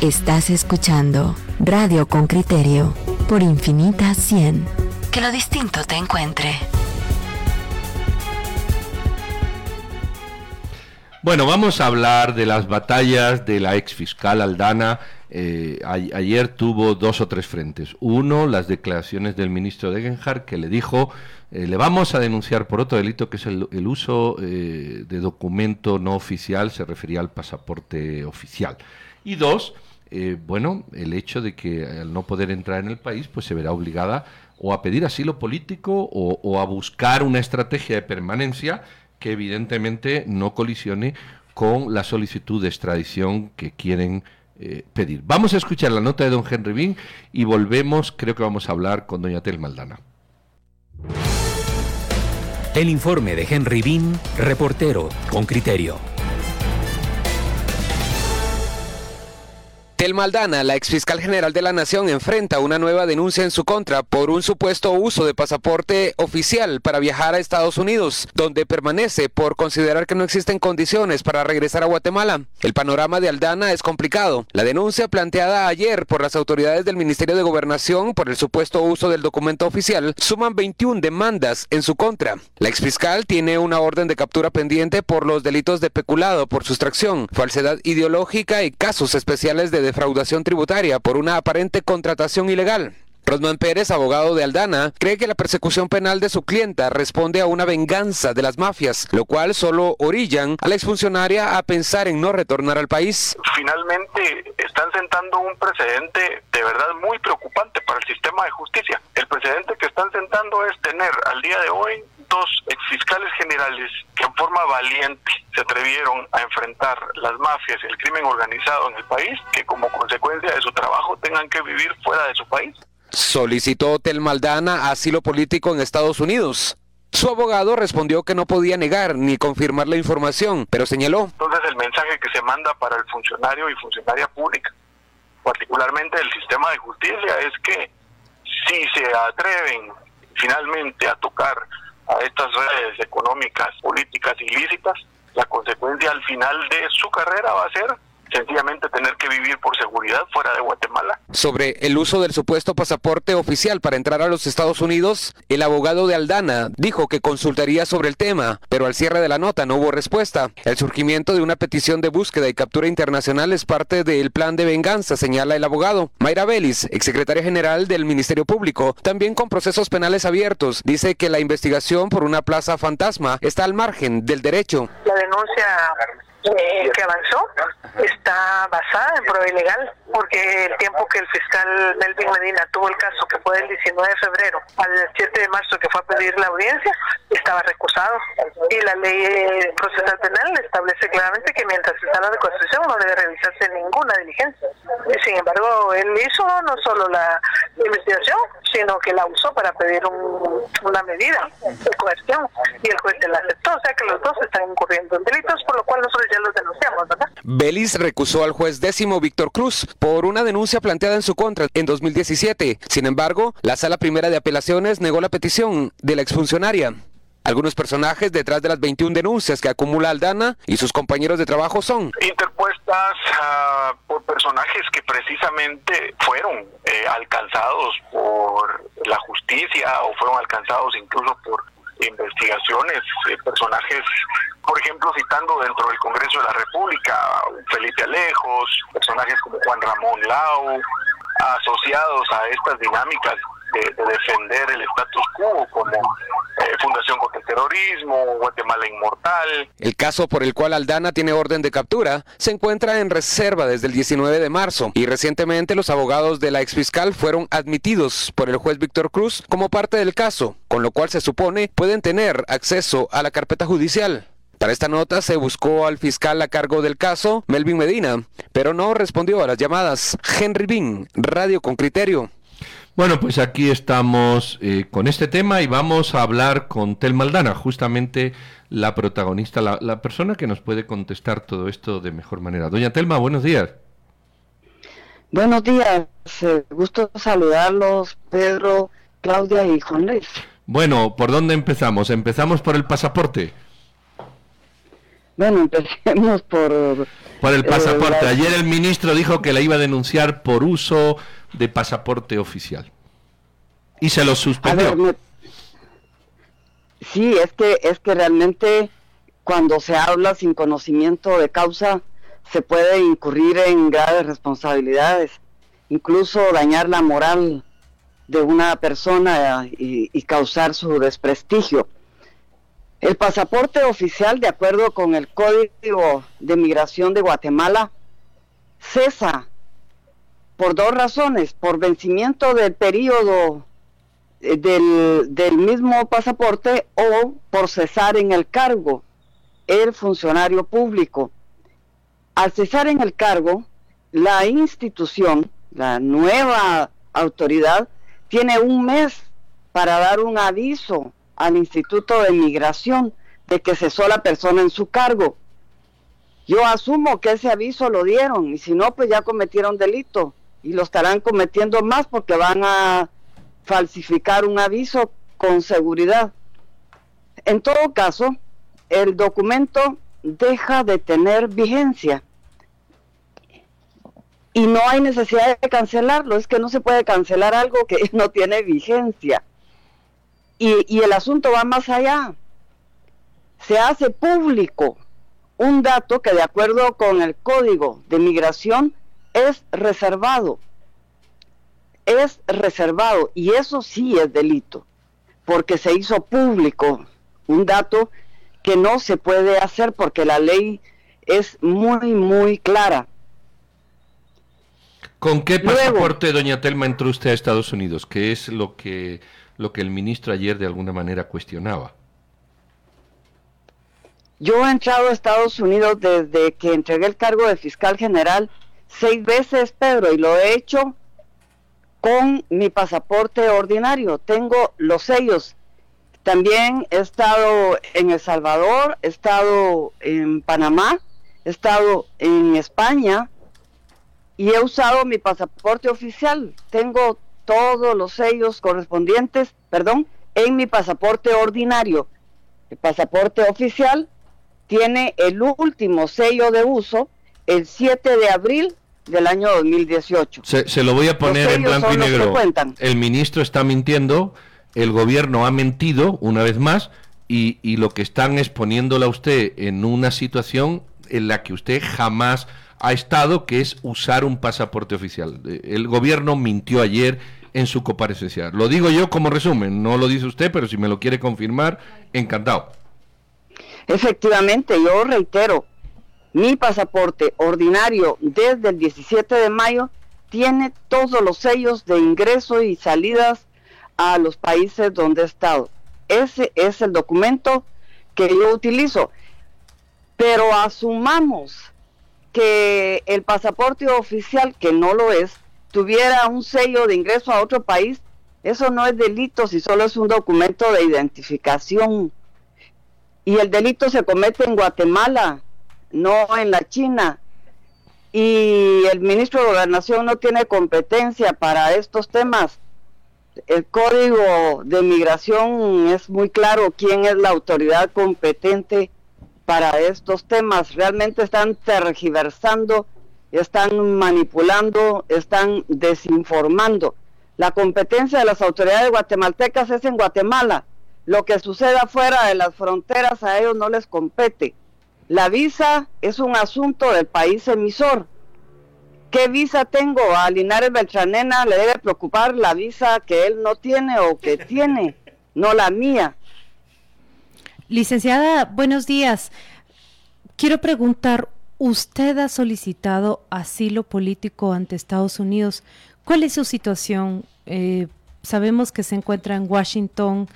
Estás escuchando Radio con Criterio por Infinita 100. Que lo distinto te encuentre. Bueno, vamos a hablar de las batallas de la ex fiscal Aldana. Eh, ayer tuvo dos o tres frentes. Uno, las declaraciones del ministro de Genjar que le dijo eh, le vamos a denunciar por otro delito que es el, uso eh, de documento no oficial, se refería al pasaporte oficial. Y dos, bueno, el hecho de que al no poder entrar en el país, pues se verá obligada o a pedir asilo político o a buscar una estrategia de permanencia que evidentemente no colisione con la solicitud de extradición que quieren eh, pedir. Vamos a escuchar la nota de don Henry Bean y volvemos, creo que vamos a hablar con doña Tel Maldana. El informe de Henry Bean, reportero con criterio. Tel Maldana, la exfiscal general de la Nación, enfrenta una nueva denuncia en su contra por un supuesto uso de pasaporte oficial para viajar a Estados Unidos, donde permanece por considerar que no existen condiciones para regresar a Guatemala. El panorama de Aldana es complicado. La denuncia planteada ayer por las autoridades del Ministerio de Gobernación por el supuesto uso del documento oficial suman 21 demandas en su contra. La exfiscal tiene una orden de captura pendiente por los delitos de peculado por sustracción, falsedad ideológica y casos especiales de defraudación tributaria por una aparente contratación ilegal. Rosman Pérez, abogado de Aldana, cree que la persecución penal de su clienta responde a una venganza de las mafias, lo cual solo orillan a la exfuncionaria a pensar en no retornar al país. Finalmente están sentando un precedente de verdad muy preocupante para el sistema de justicia. El precedente que están sentando es tener al día de hoy dos exfiscales generales que en forma valiente se atrevieron a enfrentar las mafias y el crimen organizado en el país, que como consecuencia de su trabajo tengan que vivir fuera de su país. Solicitó Tel Maldana asilo político en Estados Unidos. Su abogado respondió que no podía negar ni confirmar la información, pero señaló. Entonces el mensaje que se manda para el funcionario y funcionaria pública, particularmente del sistema de justicia, es que si se atreven finalmente a tocar a estas redes económicas, políticas ilícitas, la consecuencia al final de su carrera va a ser sencillamente tener que vivir por seguridad fuera de Guatemala. Sobre el uso del supuesto pasaporte oficial para entrar a los Estados Unidos, el abogado de Aldana dijo que consultaría sobre el tema, pero al cierre de la nota no hubo respuesta. El surgimiento de una petición de búsqueda y captura internacional es parte del plan de venganza, señala el abogado. Mayra Vélez, exsecretaria general del Ministerio Público, también con procesos penales abiertos, dice que la investigación por una plaza fantasma está al margen del derecho. La denuncia eh, que avanzó está basada en prueba ilegal, porque el tiempo que el fiscal Melvin Medina tuvo el caso, que fue del 19 de febrero al 7 de marzo que fue a pedir la audiencia, estaba recusado. Y la ley procesal penal establece claramente que mientras está la reconstrucción no debe realizarse ninguna diligencia. Sin embargo, él hizo no solo la investigación, sino que la usó para pedir una medida de coerción y el juez la aceptó. O sea que los dos están incurriendo en delitos, por lo cual nosotros ya los denunciamos, ¿verdad? Belis recusó al juez décimo Víctor Cruz por una denuncia planteada en su contra en 2017. Sin embargo, la Sala Primera de Apelaciones negó la petición de la exfuncionaria. Algunos personajes detrás de las 21 denuncias que acumula Aldana y sus compañeros de trabajo son interpuestas ah, por personajes que precisamente fueron eh, alcanzados por la justicia o fueron alcanzados incluso por investigaciones, eh, personajes, por ejemplo, citando dentro del Congreso de la República, Felipe Alejos, personajes como Juan Ramón Lau, asociados a estas dinámicas de, defender el status quo, como eh, Fundación contra el Terrorismo, Guatemala Inmortal. El caso por el cual Aldana tiene orden de captura se encuentra en reserva desde el 19 de marzo y recientemente los abogados de la exfiscal fueron admitidos por el juez Víctor Cruz como parte del caso, con lo cual se supone pueden tener acceso a la carpeta judicial. Para esta nota se buscó al fiscal a cargo del caso, Melvin Medina, pero no respondió a las llamadas. Henry Bean, Radio con Criterio. Bueno, pues aquí estamos eh, con este tema y vamos a hablar con Tel Maldana, justamente la protagonista, la, persona que nos puede contestar todo esto de mejor manera. Doña Telma, buenos días. Buenos días, eh, gusto saludarlos, Pedro, Claudia y Juan Luis. Bueno, ¿por dónde empezamos? ¿Empezamos por el pasaporte? Bueno, empecemos por... Por el pasaporte. Ayer el ministro dijo que la iba a denunciar por uso de pasaporte oficial. Y se lo suspendió. Sí, es que, es que realmente cuando se habla sin conocimiento de causa se puede incurrir en graves responsabilidades, incluso dañar la moral de una persona y, y causar su desprestigio. El pasaporte oficial, de acuerdo con el Código de Migración de Guatemala, cesa por dos razones, por vencimiento del periodo eh, del, mismo pasaporte o por cesar en el cargo el funcionario público. Al cesar en el cargo, la institución, la nueva autoridad, tiene un mes para dar un aviso al Instituto de Migración de que cesó la persona en su cargo. Yo asumo que ese aviso lo dieron y si no, pues ya cometieron delito y lo estarán cometiendo más porque van a falsificar un aviso con seguridad. En todo caso, el documento deja de tener vigencia y no hay necesidad de cancelarlo, es que no se puede cancelar algo que no tiene vigencia. Y, y el asunto va más allá. Se hace público un dato que de acuerdo con el código de migración es reservado es reservado y eso sí es delito, porque se hizo público un dato que no se puede hacer porque la ley es muy, muy clara. ¿Con qué pasaporte, doña Telma, entró usted a Estados Unidos? ¿Qué es lo que, lo que el ministro ayer de alguna manera cuestionaba? Yo he entrado a Estados Unidos desde que entregué el cargo de fiscal general seis veces, Pedro, y lo he hecho con mi pasaporte ordinario. Tengo los sellos. También he estado en El Salvador, he estado en Panamá, he estado en España y he usado mi pasaporte oficial. Tengo todos los sellos correspondientes, perdón, en mi pasaporte ordinario. El pasaporte oficial tiene el último sello de uso el 7 de abril del año 2018. Se, lo voy a poner en blanco y negro. El ministro está mintiendo, el gobierno ha mentido una vez más y, y lo que están es poniéndola a usted en una situación en la que usted jamás ha estado, que es usar un pasaporte oficial. El gobierno mintió ayer en su comparecencia. Lo digo yo como resumen, no lo dice usted, pero si me lo quiere confirmar, encantado. Efectivamente, yo reitero, mi pasaporte ordinario desde el 17 de mayo tiene todos los sellos de ingreso y salidas a los países donde he estado. Ese es el documento que yo utilizo. Pero asumamos que el pasaporte oficial, que no lo es, tuviera un sello de ingreso a otro país, eso no es delito si solo es un documento de identificación. Y el delito se comete en Guatemala, no en la China. Y el ministro de Gobernación no tiene competencia para estos temas. El código de migración es muy claro quién es la autoridad competente para estos temas. Realmente están tergiversando, están manipulando, están desinformando. La competencia de las autoridades guatemaltecas es en Guatemala. Lo que suceda fuera de las fronteras a ellos no les compete. La visa es un asunto del país emisor. ¿Qué visa tengo? A Linares Beltranena le debe preocupar la visa que él no tiene o que tiene, no la mía. Licenciada, buenos días. Quiero preguntar, usted ha solicitado asilo político ante Estados Unidos. ¿Cuál es su situación? Eh, sabemos que se encuentra en Washington,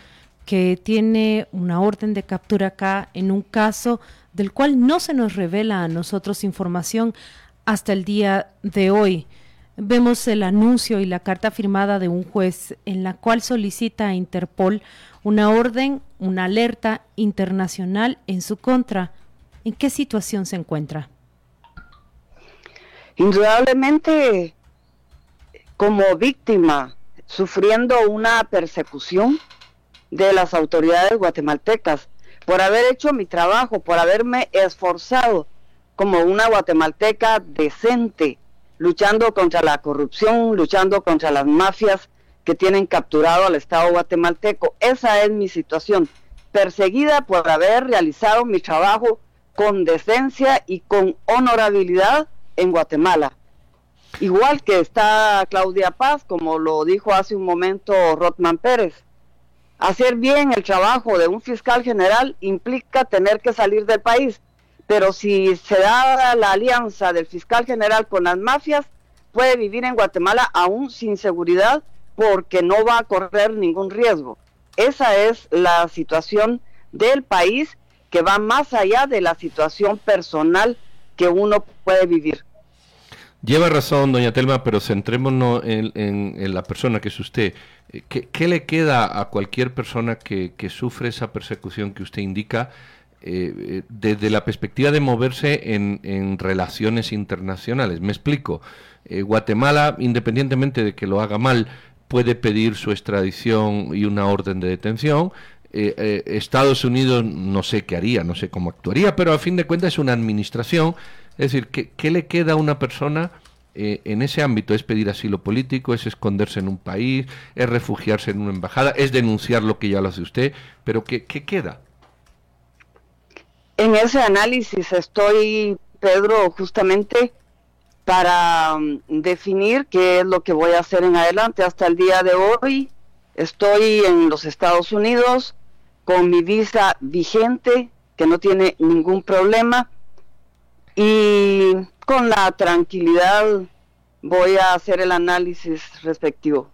que tiene una orden de captura acá en un caso del cual no se nos revela a nosotros información hasta el día de hoy. Vemos el anuncio y la carta firmada de un juez en la cual solicita a Interpol una orden, una alerta internacional en su contra. ¿En qué situación se encuentra? Indudablemente como víctima, sufriendo una persecución de las autoridades guatemaltecas por haber hecho mi trabajo, por haberme esforzado como una guatemalteca decente, luchando contra la corrupción, luchando contra las mafias que tienen capturado al Estado guatemalteco. Esa es mi situación, perseguida por haber realizado mi trabajo con decencia y con honorabilidad en Guatemala. Igual que está Claudia Paz, como lo dijo hace un momento Rotman Pérez. Hacer bien el trabajo de un fiscal general implica tener que salir del país, pero si se da la alianza del fiscal general con las mafias, puede vivir en Guatemala aún sin seguridad porque no va a correr ningún riesgo. Esa es la situación del país que va más allá de la situación personal que uno puede vivir. Lleva razón, doña Telma, pero centrémonos en, la persona que es usted. Eh, ¿Qué, le queda a cualquier persona que, sufre esa persecución que usted indica eh, eh, desde la perspectiva de moverse en, relaciones internacionales? Me explico. Guatemala, independientemente de que lo haga mal, puede pedir su extradición y una orden de detención. Estados Unidos no sé qué haría, no sé cómo actuaría, pero a fin de cuentas es una administración es decir, ¿qué, le queda a una persona eh, en ese ámbito? ¿Es pedir asilo político? ¿Es esconderse en un país? ¿Es refugiarse en una embajada? ¿Es denunciar lo que ya lo hace usted? ¿Pero qué, queda? En ese análisis estoy, Pedro, justamente para mm, definir qué es lo que voy a hacer en adelante. Hasta el día de hoy estoy en los Estados Unidos con mi visa vigente, que no tiene ningún problema y con la tranquilidad voy a hacer el análisis respectivo.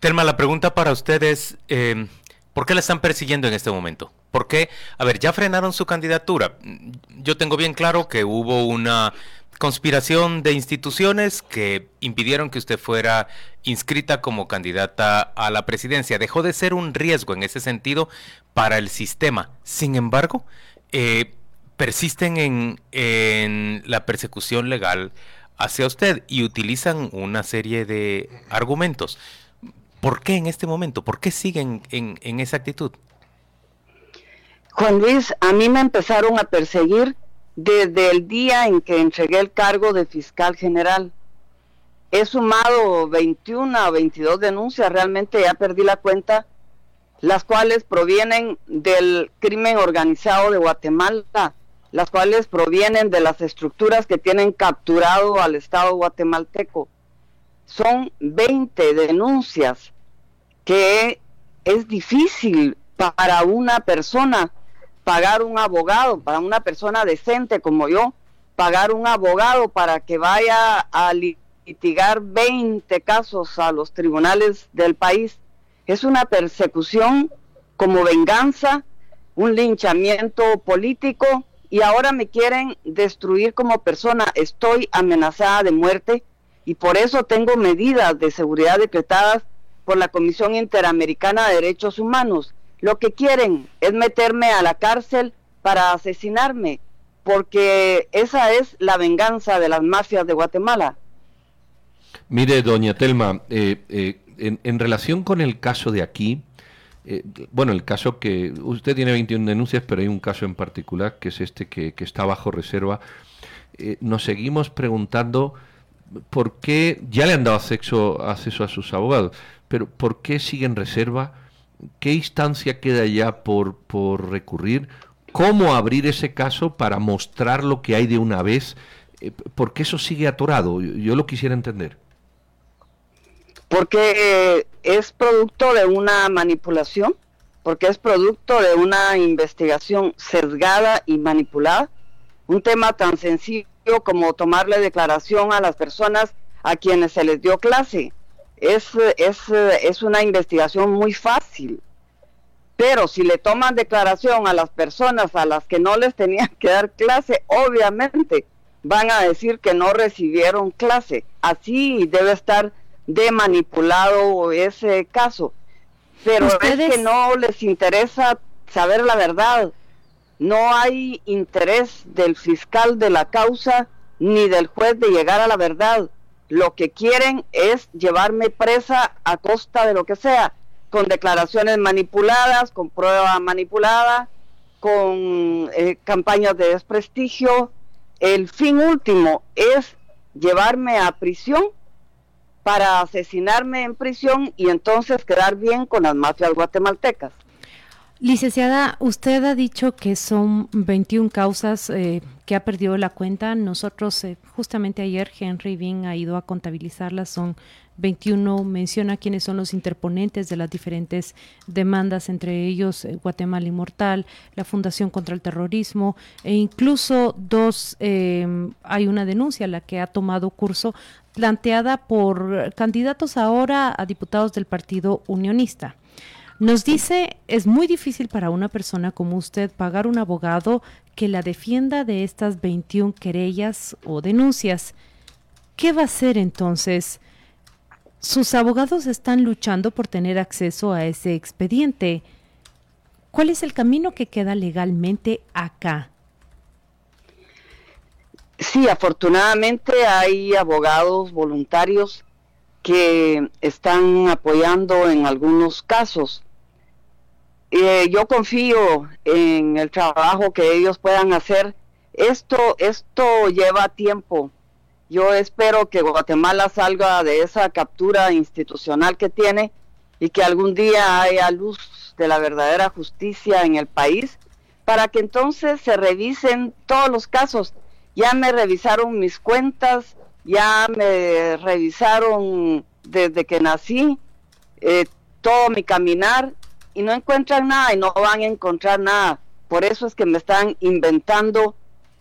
Telma, la pregunta para ustedes, eh, ¿por qué la están persiguiendo en este momento? ¿Por qué? A ver, ya frenaron su candidatura. Yo tengo bien claro que hubo una conspiración de instituciones que impidieron que usted fuera inscrita como candidata a la presidencia. Dejó de ser un riesgo en ese sentido para el sistema. Sin embargo, eh, persisten en, la persecución legal hacia usted y utilizan una serie de argumentos. ¿Por qué en este momento? ¿Por qué siguen en, en esa actitud? Juan Luis, a mí me empezaron a perseguir desde el día en que entregué el cargo de fiscal general. He sumado 21 o 22 denuncias, realmente ya perdí la cuenta, las cuales provienen del crimen organizado de Guatemala, las cuales provienen de las estructuras que tienen capturado al Estado guatemalteco. Son 20 denuncias que es difícil para una persona pagar un abogado, para una persona decente como yo, pagar un abogado para que vaya a litigar 20 casos a los tribunales del país. Es una persecución como venganza, un linchamiento político y ahora me quieren destruir como persona. Estoy amenazada de muerte y por eso tengo medidas de seguridad decretadas por la Comisión Interamericana de Derechos Humanos. Lo que quieren es meterme a la cárcel para asesinarme, porque esa es la venganza de las mafias de Guatemala. Mire, doña Telma, eh, eh, en relación con el caso de aquí, eh, bueno, el caso que usted tiene 21 denuncias, pero hay un caso en particular que es este que, está bajo reserva. Nos seguimos preguntando por qué, ya le han dado acceso, acceso a sus abogados, pero ¿por qué sigue en reserva? ¿Qué instancia queda ya por, por recurrir? ¿Cómo abrir ese caso para mostrar lo que hay de una vez? Eh, ¿Por qué eso sigue atorado? yo lo quisiera entender porque es producto de una manipulación, porque es producto de una investigación sesgada y manipulada. Un tema tan sencillo como tomarle declaración a las personas a quienes se les dio clase. Es, es, es una investigación muy fácil. Pero si le toman declaración a las personas a las que no les tenían que dar clase, obviamente van a decir que no recibieron clase. Así debe estar de manipulado ese caso. Pero es que no les interesa saber la verdad. No hay interés del fiscal de la causa ni del juez de llegar a la verdad. Lo que quieren es llevarme presa a costa de lo que sea, con declaraciones manipuladas, con prueba manipulada, con eh, campañas de desprestigio. El fin último es llevarme a prisión para asesinarme en prisión y entonces quedar bien con las mafias guatemaltecas. Licenciada, usted ha dicho que son 21 causas eh, que ha perdido la cuenta. Nosotros, eh, justamente ayer, Henry Bean ha ido a contabilizarlas. Son 21, menciona quiénes son los interponentes de las diferentes demandas, entre ellos eh, Guatemala Inmortal, la Fundación contra el Terrorismo, e incluso dos, hay una denuncia, la que ha tomado curso, planteada por candidatos ahora a diputados del Partido Unionista. Nos dice, es muy difícil para una persona como usted pagar un abogado que la defienda de estas 21 querellas o denuncias. ¿Qué va a hacer entonces? Sus abogados están luchando por tener acceso a ese expediente. ¿Cuál es el camino que queda legalmente acá? Sí, afortunadamente hay abogados voluntarios que están apoyando en algunos casos. Eh, yo confío en el trabajo que ellos puedan hacer. Esto, esto lleva tiempo. Yo espero que Guatemala salga de esa captura institucional que tiene y que algún día haya luz de la verdadera justicia en el país para que entonces se revisen todos los casos. Ya me revisaron mis cuentas, ya me revisaron desde que nací eh, todo mi caminar y no encuentran nada y no van a encontrar nada. Por eso es que me están inventando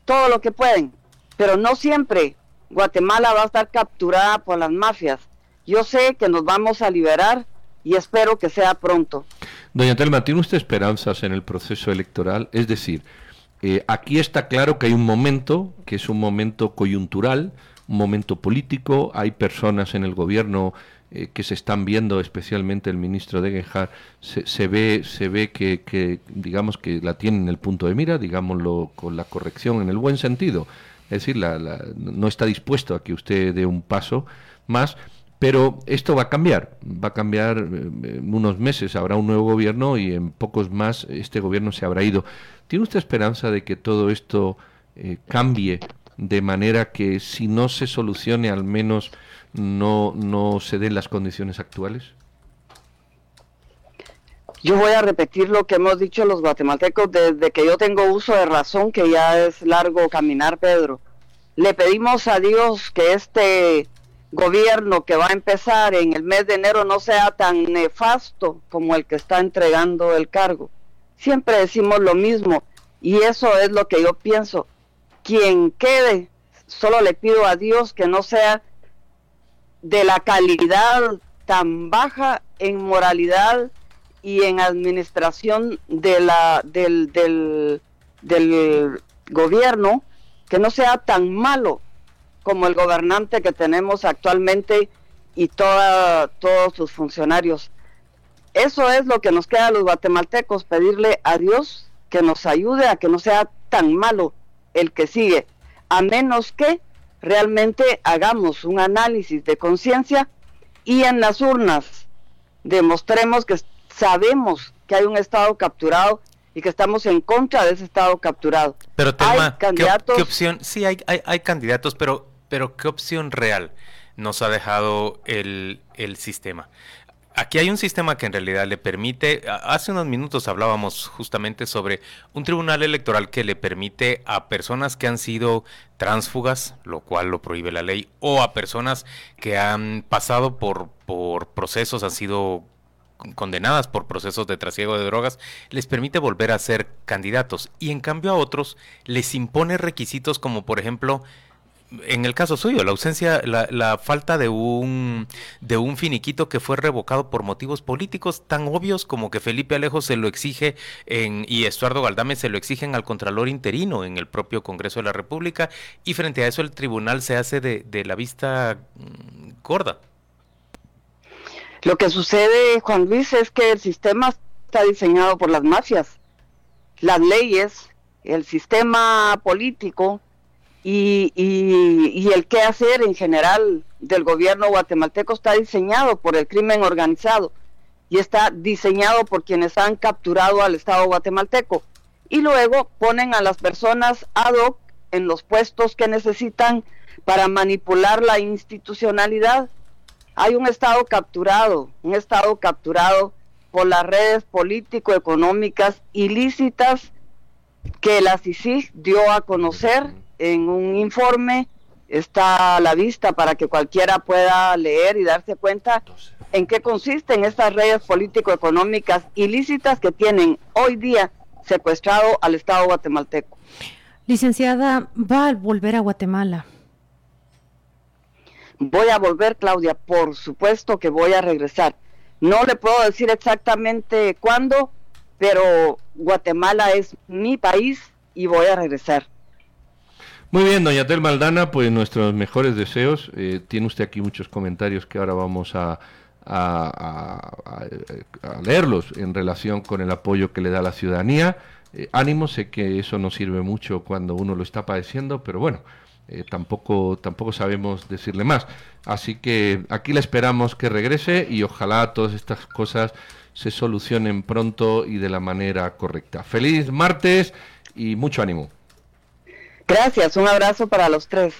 todo lo que pueden. Pero no siempre Guatemala va a estar capturada por las mafias. Yo sé que nos vamos a liberar y espero que sea pronto. Doña Telma, ¿tiene usted esperanzas en el proceso electoral? Es decir, eh, aquí está claro que hay un momento, que es un momento coyuntural, un momento político, hay personas en el gobierno eh, que se están viendo, especialmente el ministro de se, se ve, se ve que, digamos que la tienen en el punto de mira, digámoslo con la corrección en el buen sentido. Es decir, no está dispuesto a que usted dé un paso más, pero esto va a cambiar, va a cambiar eh, en unos meses, habrá un nuevo gobierno y en pocos más este gobierno se habrá ido. ¿Tiene usted esperanza de que todo esto eh, cambie de manera que si no se solucione al menos no, no se den las condiciones actuales? Yo voy a repetir lo que hemos dicho los guatemaltecos desde que yo tengo uso de razón, que ya es largo caminar, Pedro. Le pedimos a Dios que este gobierno que va a empezar en el mes de enero no sea tan nefasto como el que está entregando el cargo. Siempre decimos lo mismo y eso es lo que yo pienso. Quien quede, solo le pido a Dios que no sea de la calidad tan baja en moralidad y en administración de la, del, del, del gobierno, que no sea tan malo como el gobernante que tenemos actualmente y toda, todos sus funcionarios. Eso es lo que nos queda a los guatemaltecos, pedirle a Dios que nos ayude a que no sea tan malo el que sigue, a menos que realmente hagamos un análisis de conciencia y en las urnas demostremos que sabemos que hay un Estado capturado y que estamos en contra de ese Estado capturado. Pero tema, candidatos? ¿qué, opción? Sí, hay, hay, hay, candidatos, pero, pero ¿qué opción real nos ha dejado el, el sistema? Aquí hay un sistema que en realidad le permite, hace unos minutos hablábamos justamente sobre un tribunal electoral que le permite a personas que han sido tránsfugas, lo cual lo prohíbe la ley, o a personas que han pasado por, procesos, han sido condenadas por procesos de trasiego de drogas, les permite volver a ser candidatos. Y en cambio a otros les impone requisitos como por ejemplo en el caso suyo, la ausencia, la, falta de un, de un finiquito que fue revocado por motivos políticos tan obvios como que Felipe Alejo se lo exige en, y Estuardo Galdame se lo exigen al Contralor interino en el propio Congreso de la República y frente a eso el tribunal se hace de, de la vista mm, gorda. Lo que sucede, Juan Luis, es que el sistema está diseñado por las mafias. Las leyes, el sistema político, y, y, el qué hacer en general del gobierno guatemalteco está diseñado por el crimen organizado y está diseñado por quienes han capturado al Estado guatemalteco. y luego ponen a las personas ad hoc en los puestos que necesitan para manipular la institucionalidad. Hay un Estado capturado, un Estado capturado por las redes político-económicas ilícitas que la CICIG dio a conocer en un informe. Está a la vista para que cualquiera pueda leer y darse cuenta en qué consisten estas redes político-económicas ilícitas que tienen hoy día secuestrado al Estado guatemalteco. Licenciada, ¿va a volver a Guatemala? Voy a volver, Claudia, por supuesto que voy a regresar. No le puedo decir exactamente cuándo, pero Guatemala es mi país y voy a regresar. Muy bien, doña Tel Maldana, pues nuestros mejores deseos. Eh, tiene usted aquí muchos comentarios que ahora vamos a, a, leerlos en relación con el apoyo que le da la ciudadanía. Eh, ánimo, sé que eso no sirve mucho cuando uno lo está padeciendo, pero bueno, eh, tampoco, tampoco sabemos decirle más. Así que aquí le esperamos que regrese y ojalá todas estas cosas se solucionen pronto y de la manera correcta. Feliz martes y mucho ánimo. Gracias, un abrazo para los tres.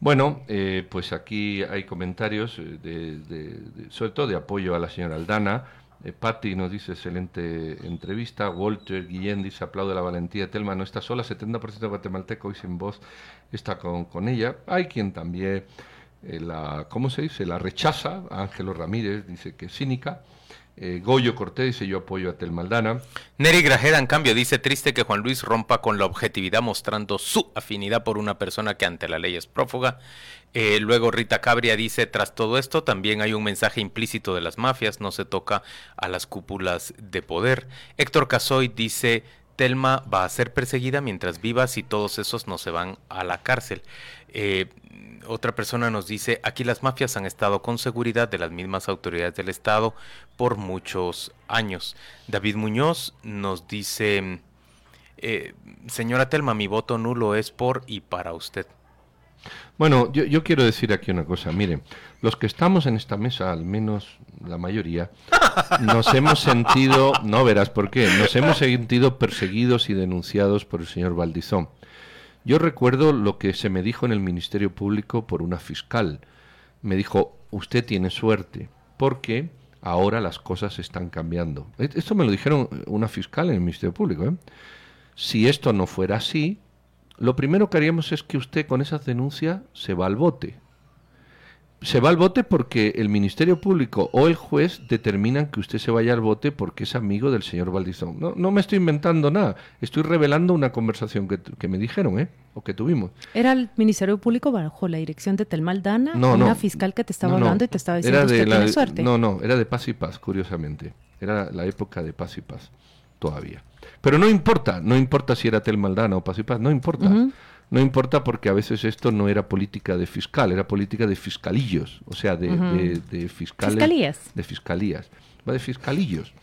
Bueno, eh, pues aquí hay comentarios, eh, de, sobre todo de apoyo a la señora Aldana. Eh, Patti nos dice excelente entrevista. Walter Guillén dice aplaude la valentía de Telma. No está sola, 70% de guatemalteco y sin voz está con, con ella. Hay quien también la, ¿cómo se dice? La rechaza. Ángelo Ramírez dice que es cínica. Eh, Goyo Cortés dice yo apoyo a Telmaldana. Neri Grajeda, en cambio, dice triste que Juan Luis rompa con la objetividad mostrando su afinidad por una persona que ante la ley es prófuga. Eh, luego Rita Cabria dice, tras todo esto también hay un mensaje implícito de las mafias, no se toca a las cúpulas de poder. Héctor Casoy dice, Telma va a ser perseguida mientras viva si todos esos no se van a la cárcel. Eh, otra persona nos dice, aquí las mafias han estado con seguridad de las mismas autoridades del Estado por muchos años. David Muñoz nos dice, eh, señora Telma, mi voto nulo es por y para usted. Bueno, yo, yo, quiero decir aquí una cosa. Miren, los que estamos en esta mesa, al menos la mayoría, nos hemos sentido, no verás por qué, nos hemos sentido perseguidos y denunciados por el señor Valdizón. Yo recuerdo lo que se me dijo en el Ministerio Público por una fiscal. Me dijo, usted tiene suerte, porque ahora las cosas están cambiando. E-, esto me lo dijeron una fiscal en el Ministerio Público. ¿eh? Si esto no fuera así, lo primero que haríamos es que usted con esa denuncia se va al bote se va al bote porque el Ministerio Público o el juez determinan que usted se vaya al bote porque es amigo del señor Valdizón. No, no me estoy inventando nada, estoy revelando una conversación que, me dijeron, ¿eh? O que tuvimos. ¿Era el Ministerio Público bajo la dirección de Telmaldana? No, una fiscal que te estaba hablando y te estaba diciendo que tiene suerte. No, no, era de paz y paz, curiosamente. Era la época de paz y paz, todavía. Pero no importa, no importa si era Telmaldana o paz y paz, no importa. No importa porque a veces esto no era política de fiscal, era política de fiscalillos, o sea, de, fiscales. Fiscalías. De fiscalías. Va de fiscalillos.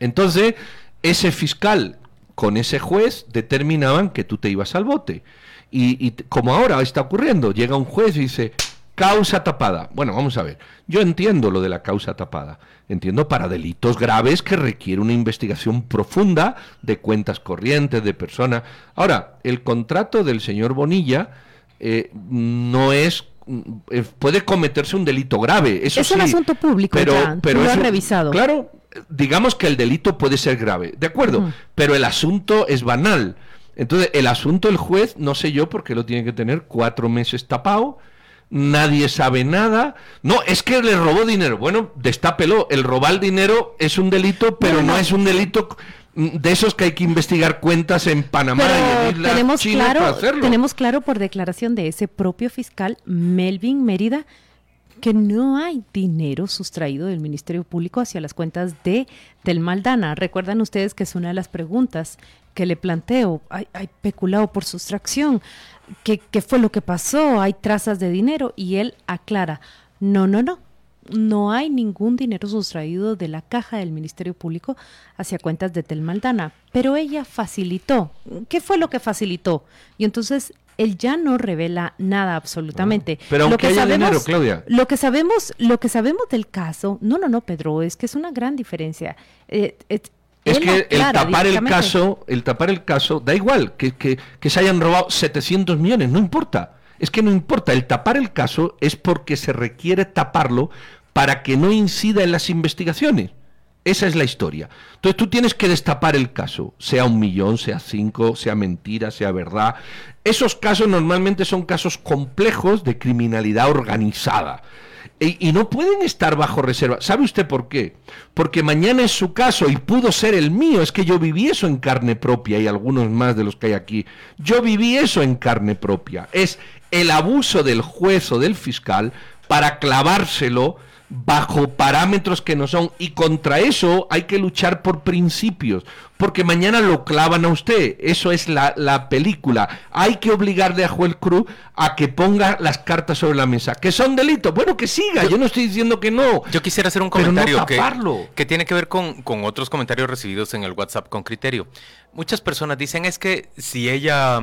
Entonces, ese fiscal con ese juez determinaban que tú te ibas al bote. Y, y como ahora está ocurriendo, llega un juez y dice, Causa tapada. Bueno, vamos a ver. Yo entiendo lo de la causa tapada. Entiendo para delitos graves que requiere una investigación profunda de cuentas corrientes, de personas. Ahora, el contrato del señor Bonilla eh, no es eh, puede cometerse un delito grave. Eso es un asunto público, pero, pero lo ha revisado. Claro, digamos que el delito puede ser grave, de acuerdo, pero el asunto es banal. Entonces, el asunto el juez, no sé yo por qué lo tiene que tener cuatro meses tapado nadie sabe nada. No, es que le robó dinero. Bueno, destápelo. El robar dinero es un delito, pero no, es un delito de esos que hay que investigar cuentas en Panamá y en tenemos claro, Tenemos claro por declaración de ese propio fiscal Melvin Mérida que no hay dinero sustraído del Ministerio Público hacia las cuentas de del Maldana. Recuerdan ustedes que es una de las preguntas que le planteo. Hay, hay peculado por sustracción. ¿Qué, fue lo que pasó? Hay trazas de dinero y él aclara, no, no, no, no hay ningún dinero sustraído de la caja del Ministerio Público hacia cuentas de Telmaldana, pero ella facilitó. ¿Qué fue lo que facilitó? Y entonces él ya no revela nada absolutamente. pero aunque haya dinero, Claudia. Lo que sabemos, lo que sabemos del caso, no, no, no, Pedro, es que es una gran diferencia. Eh, Es que el tapar el caso, el tapar el caso, da igual que, que, que se hayan robado 700 millones, no importa. Es que no importa, el tapar el caso es porque se requiere taparlo para que no incida en las investigaciones. Esa es la historia. Entonces tú tienes que destapar el caso, sea un millón, sea cinco, sea mentira, sea verdad. Esos casos normalmente son casos complejos de criminalidad organizada. Y, no pueden estar bajo reserva. ¿Sabe usted por qué? Porque mañana es su caso y pudo ser el mío. Es que yo viví eso en carne propia y algunos más de los que hay aquí. Yo viví eso en carne propia. Es el abuso del juez o del fiscal para clavárselo bajo parámetros que no son. Y contra eso hay que luchar por principios, porque mañana lo clavan a usted. Eso es la, la película. Hay que obligarle a Joel Cruz a que ponga las cartas sobre la mesa. ¿Que son delitos? Bueno, que siga. Yo, no estoy diciendo que no. Yo quisiera hacer un comentario que, que, tiene que ver con, con otros comentarios recibidos en el WhatsApp con criterio. Muchas personas dicen es que si ella,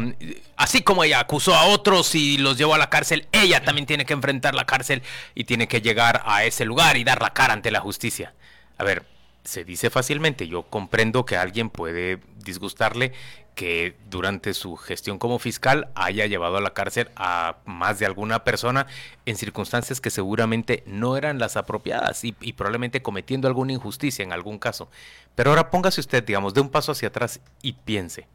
así como ella acusó a otros y los llevó a la cárcel, ella también tiene que enfrentar la cárcel y tiene que llegar a ese lugar y dar la cara ante la justicia. A ver, se dice fácilmente, yo comprendo que alguien puede disgustarle que durante su gestión como fiscal haya llevado a la cárcel a más de alguna persona en circunstancias que seguramente no eran las apropiadas y, probablemente cometiendo alguna injusticia en algún caso. Pero ahora póngase usted, digamos, de un paso hacia atrás y piense.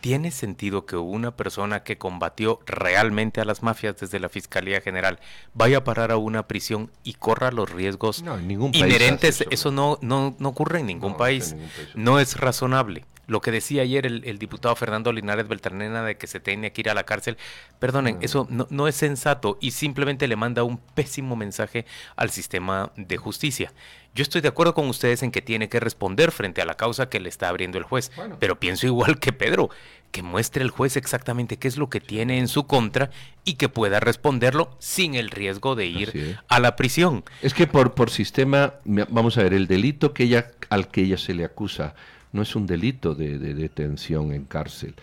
¿Tiene sentido que una persona que combatió realmente a las mafias desde la Fiscalía General vaya a parar a una prisión y corra los riesgos inherentes? Eso, no, no, ocurre en ningún, país. No es razonable lo que decía ayer el, diputado Fernando Linares Beltranena de que se tiene que ir a la cárcel, perdonen, eso no, no, es sensato y simplemente le manda un pésimo mensaje al sistema de justicia. Yo estoy de acuerdo con ustedes en que tiene que responder frente a la causa que le está abriendo el juez, pero pienso igual que Pedro, que muestre el juez exactamente qué es lo que tiene en su contra y que pueda responderlo sin el riesgo de ir a la prisión. Es que por, por sistema, vamos a ver, el delito que ella, al que ella se le acusa no es un delito de, detención en cárcel.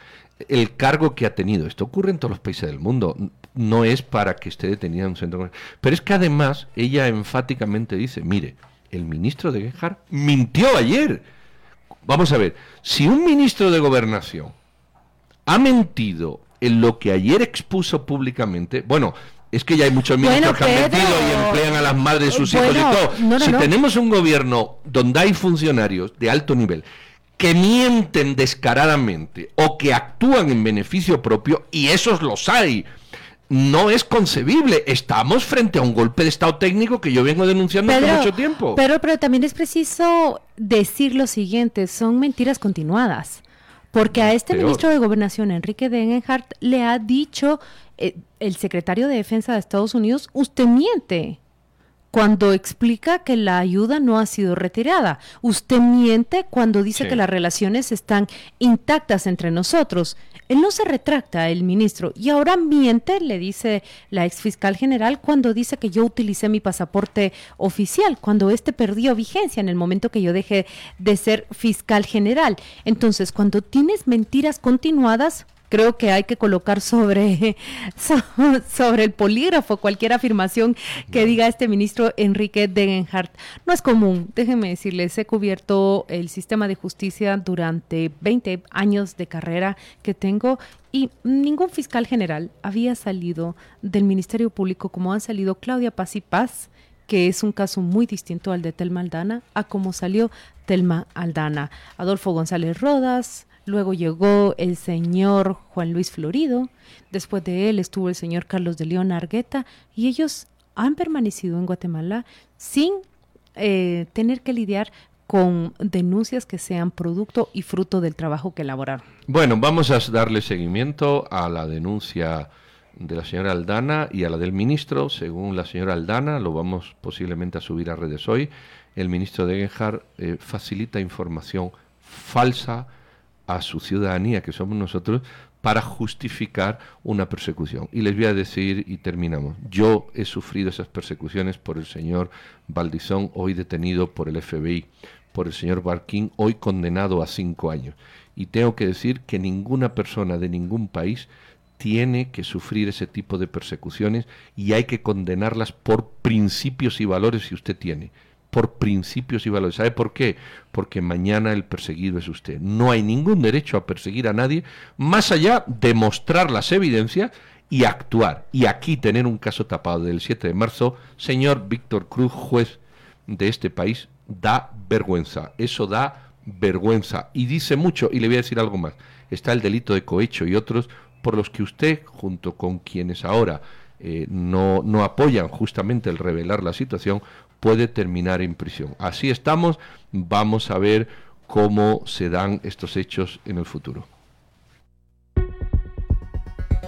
El cargo que ha tenido, esto ocurre en todos los países del mundo, no es para que esté detenida en un centro. Pero es que además ella enfáticamente dice, mire, el ministro de Guejar mintió ayer. Vamos a ver, si un ministro de gobernación ha mentido en lo que ayer expuso públicamente, bueno, es que ya hay muchos ministros que han mentido y emplean a las madres de sus hijos y todo. si tenemos un gobierno donde hay funcionarios de alto nivel que mienten descaradamente o que actúan en beneficio propio, y esos los hay, no es concebible. Estamos frente a un golpe de Estado técnico que yo vengo denunciando hace mucho tiempo. Pero, pero también es preciso decir lo siguiente, son mentiras continuadas. Porque a este ministro de Gobernación, Enrique Degenhardt, le ha dicho eh, el secretario de Defensa de Estados Unidos, usted miente cuando explica que la ayuda no ha sido retirada. Usted miente cuando dice que las relaciones están intactas entre nosotros. Él no se retracta, el ministro, y ahora miente, le dice la ex fiscal general, cuando dice que yo utilicé mi pasaporte oficial, cuando este perdió vigencia en el momento que yo dejé de ser fiscal general. Entonces, cuando tienes mentiras continuadas, creo que hay que colocar sobre, sobre el polígrafo cualquier afirmación que diga este ministro Enrique Degenhardt. No es común, déjenme decirles, he cubierto el sistema de justicia durante 20 años de carrera que tengo y ningún fiscal general había salido del Ministerio Público como han salido Claudia Paz y Paz, que es un caso muy distinto al de Telma Aldana, a cómo salió Telma Aldana. Adolfo González Rodas, Luego llegó el señor Juan Luis Florido, después de él estuvo el señor Carlos de León Argueta y ellos han permanecido en Guatemala sin eh, tener que lidiar con denuncias que sean producto y fruto del trabajo que elaboraron. Bueno, vamos a darle seguimiento a la denuncia de la señora Aldana y a la del ministro. Según la señora Aldana, lo vamos posiblemente a subir a redes hoy, el ministro de Genjar eh, facilita información falsa a su ciudadanía, que somos nosotros, para justificar una persecución. Y les voy a decir, y terminamos, yo he sufrido esas persecuciones por el señor Valdizón, hoy detenido por el FBI, por el señor Barquín, hoy condenado a cinco años. Y tengo que decir que ninguna persona de ningún país tiene que sufrir ese tipo de persecuciones y hay que condenarlas por principios y valores si usted tiene por principios y valores. ¿Sabe por qué? Porque mañana el perseguido es usted. No hay ningún derecho a perseguir a nadie más allá de mostrar las evidencias y actuar. Y aquí tener un caso tapado del 7 de marzo, señor Víctor Cruz, juez de este país, da vergüenza. Eso da vergüenza. Y dice mucho, y le voy a decir algo más. Está el delito de cohecho y otros por los que usted, junto con quienes ahora eh, no, no apoyan justamente el revelar la situación, puede terminar en prisión. Así estamos, vamos a ver cómo se dan estos hechos en el futuro.